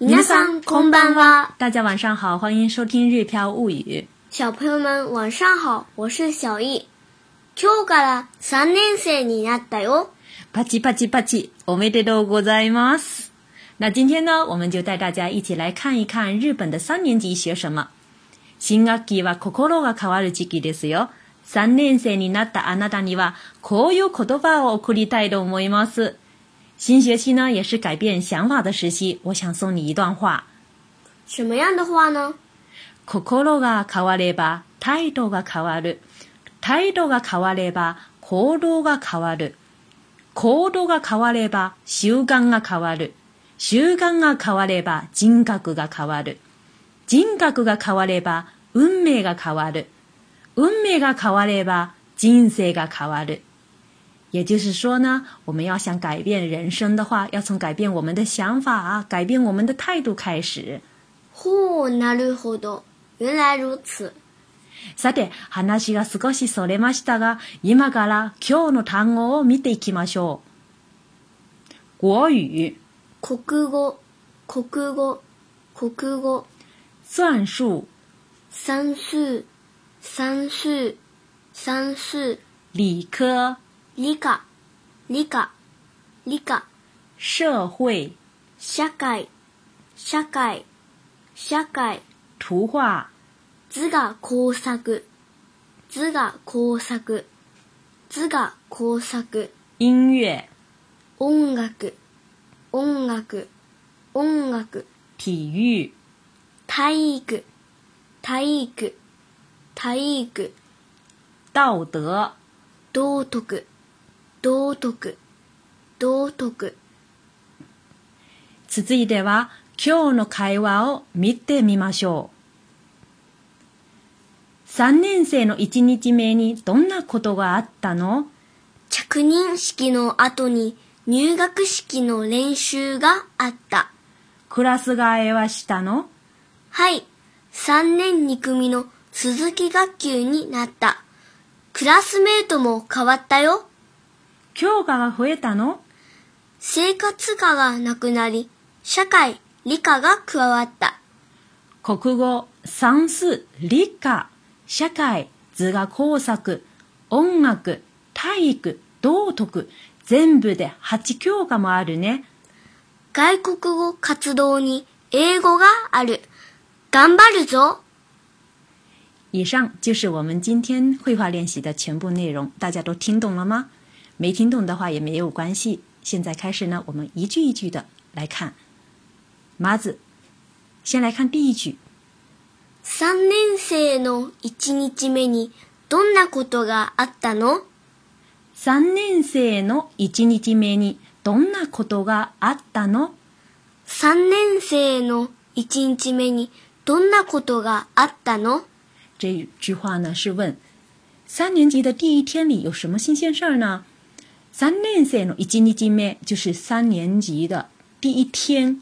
こんばんは。大家晚上好，欢迎收听《日飘物语》。小朋友们晚上好，我是小易。今日は三年生になったよ。パチパチパチ、おめでとうございます。那今天呢，我们就带大家一起来看一看日本的三年级学什么。新学期は心が変わる時期ですよ。三年生になったあなたにはこういう言葉を贈りたいと思います。新学期呢，也是改变想法的时期。我想送你一段话，什么样的话呢？口コロが変わるれば、態度が変わる。態度が変われば、行動が変わる。行動が変われば、習慣が変わる。習慣が変われば、人格が変わる。人格が変われば、運命が変わる。運命が変われば、人生が変わる。也就是说呢，我们要想改变人生的话，要从改变我们的想法、改变我们的态度开始。呼，那如何多？原来如此。さて、話が少しそれましたが、今から今日の単語を見ていきましょう。国語。国語。国語。国語。算数。算数。算数。算数。理科。理科、理科、理科。社会、社会、社会、社会。图画、図画工作、図画工作、図画工作。音乐、音楽、音楽、音楽。体育、体育、体育、体育。道德、道徳。道徳道徳続いては今日の会話を見てみましょう3年生の1日目にどんなことがあったの着任式の後に入学式の練習があったクラス替えはしたのはい3年2組の鈴木学級になったクラスメートも変わったよ教科が増えたの生活科がなくなり、社会、理科が加わった。国語、算数、理科、社会、図画工作、音楽、体育、道徳、全部で8教科もあるね。外国語活動に英語がある。頑張るぞ以上就是我们今天绘画练习的全部内容，大家都听懂了吗？没听懂的话也没有关系。现在开始呢，我们一句一句的来看。麻子，先来看第一句。三年生の一日目にどんなことがあったの？三年生的一日目にどんなことがあったの？三年级的一日目にどんなことがあったの？这句话呢是问三年级的第一天里有什么新鲜事儿呢？三年级的一进一进咩，就是三年级的第一天。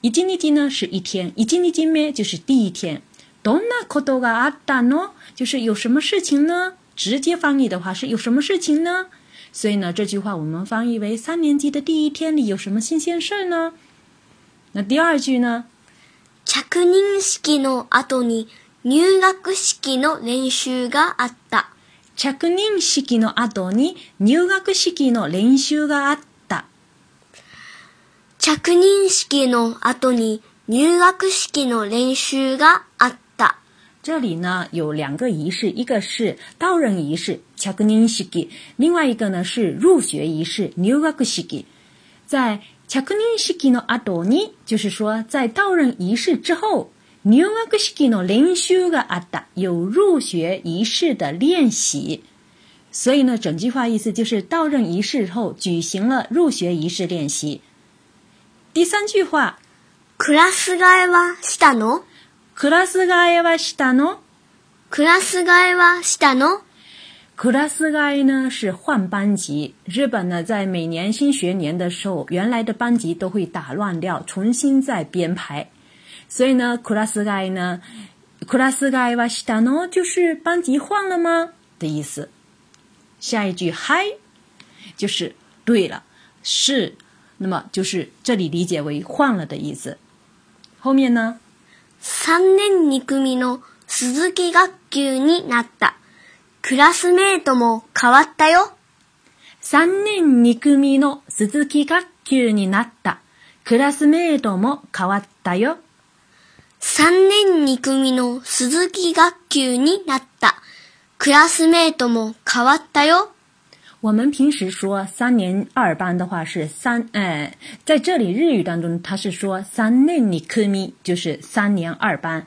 一日一进呢是一天，一进一进咩就是第一天。Dona kodo ga atta no，就是有什么事情呢？直接翻译的话是有什么事情呢？所以呢，这句话我们翻译为三年级的第一天里有什么新鲜事呢？那第二句呢？着任式のあに入学式の練習があった。着任式の後に入学式の練習があった。着任式の後に入学式の練習があった。这里呢有两个仪式，一个是到任仪式 （chaknin s k i 另外一个呢是入学仪式 n a k u shiki）。在 chaknin s i の後に，就是说在到任仪式之后。入学仪式的练习，所以呢，整句话意思就是到任仪式后举行了入学仪式练习。第三句话，クラス替えはしたの。クラス替えはしたの。クラス替えはしたの。クラス替え呢是换班级。日本呢在每年新学年的时候，原来的班级都会打乱掉，重新再编排。所以呢クラス外呢クラス外はしたの就是班级换了吗的意思。下一句い、就是对了是，那么就是这里理解为换了的意思。后面呢？三年二組の鈴木学級になった。クラスメートも変わったよ。三年二組の鈴木学級になった。クラスメートも変わったよ。三年二組の鈴木学級になったクラスメイトも変わったよ。我们平时说三年二班的话是三，哎，在这里日语当中它是说三年二組，就是三年二班。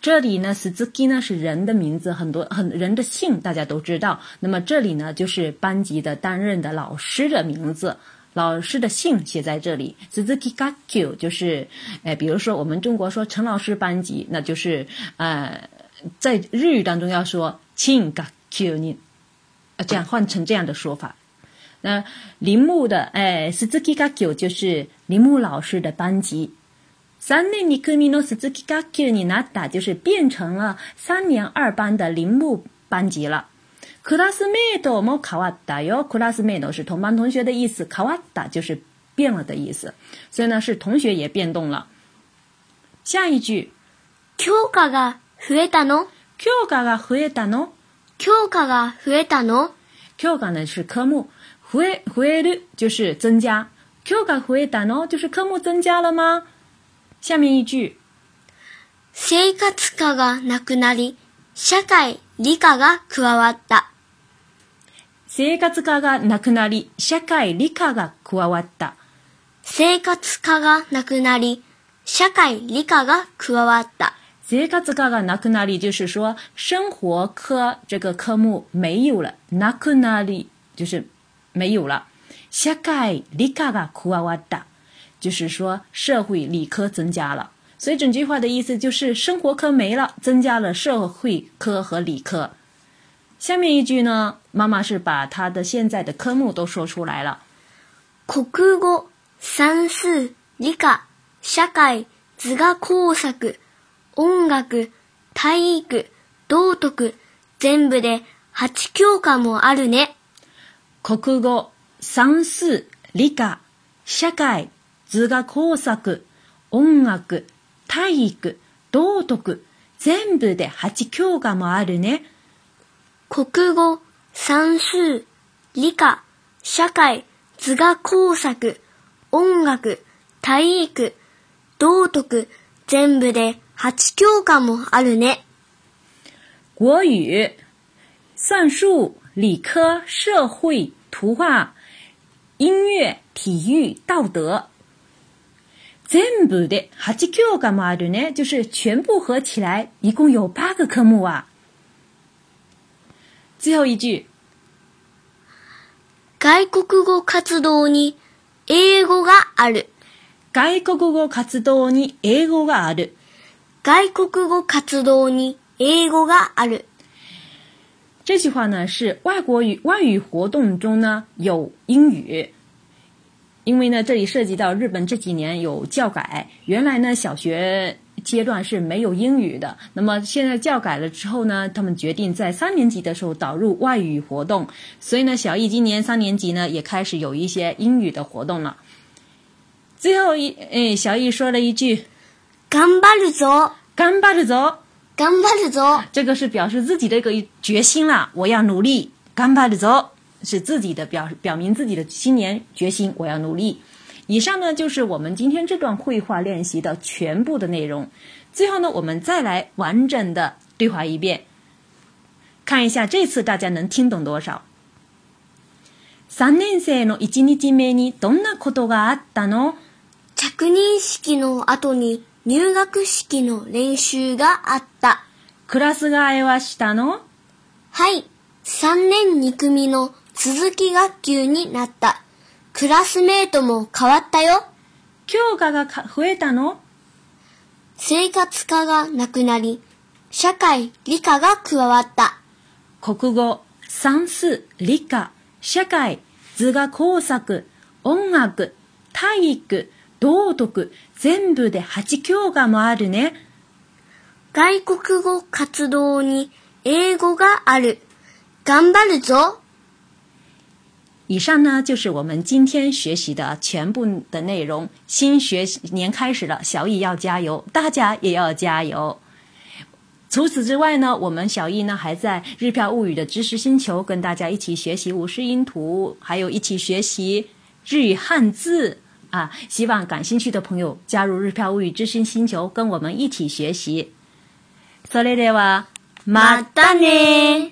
这里呢，呢是人的名字，很多很人的姓大家都知道。那么这里呢，就是班级的担任的老师的名字。老师的姓写在这里，k i g a k u 就是，哎，比如说我们中国说陈老师班级，那就是呃，在日语当中要说亲 g a k u 啊，这样换成这样的说法。那铃木的，哎，k i g a k u 就是铃木老师的班级。三年 s 科 z u k i g a k u 你拿打就是变成了三年二班的铃木班级了。クラスメートも変わったよ。クラスメト是同班同学的意思，変瓦达就是变了的意思，所以呢是同学也变动了。下一句，教科が増えたの？教科が増えたの？教科が増えたの？教科呢是科目，増え増える就是增加。教科増えたの就是科目增加了吗？下面一句，生活科がなくなり、社会理科が加わった。生活科がなくなり、社会理科が加わった。生活科がなくなり、社会理科が加わった。这个字“咖咖”なくなり就是说生活科这个科目没有了，なくなり就是没有了。社会理科が加わった就是说社会理科增加了。所以整句话的意思就是生活科没了，增加了社会科和理科。下面一句呢，妈妈是把他的现在的科目都说出来了。国語、算数、理科、社会、図画工作、音楽、体育、道徳、全部で8教科もあるね。国語、算数、理科、社会、図画工作、音楽、体育、道徳、全部で8教科もあるね。国語、算数、理科、社会、図画工作、音楽、体育、道徳、全部で8教科もあるね。国语、算数、理科、社会、图画、音乐、体育、道德。全部で8教科もあるね。就是全部合起来一共有8个科目啊。最後一句，外国語活動に英語がある。外国語活動に英語がある。外国語活動に英語がある。這句話呢是外國語、外語活動中呢有英語，因為呢這裡涉及到日本這幾年有教改，原來呢小學。阶段是没有英语的，那么现在教改了之后呢，他们决定在三年级的时候导入外语活动，所以呢，小易今年三年级呢也开始有一些英语的活动了。最后一，哎，小易说了一句：“干巴的走，干巴的走，干巴的走。”这个是表示自己的一个决心啦，我要努力。干巴的走是自己的表表明自己的新年决心，我要努力。以上呢就是我们今天这段绘画练习的全部的内容。最后呢，我们再来完整的对话一遍，看一下这次大家能听懂多少。3年生の1日目にどんなことがあったの着任式の後に入学式の練習があった。クラス替えはしたのはい。3年2組の続き学級になった。クラスメートも変わったよ。教科が増えたの生活科がなくなり、社会、理科が加わった。国語、算数、理科、社会、図画工作、音楽、体育、道徳、全部で8教科もあるね。外国語活動に英語がある。頑張るぞ。以上呢就是我们今天学习的全部的内容。新学年开始了，小易要加油，大家也要加油。除此之外呢，我们小易呢还在日票物语的知识星球跟大家一起学习五十音图，还有一起学习日语汉字啊。希望感兴趣的朋友加入日票物语知识星球，跟我们一起学习。それではまたね。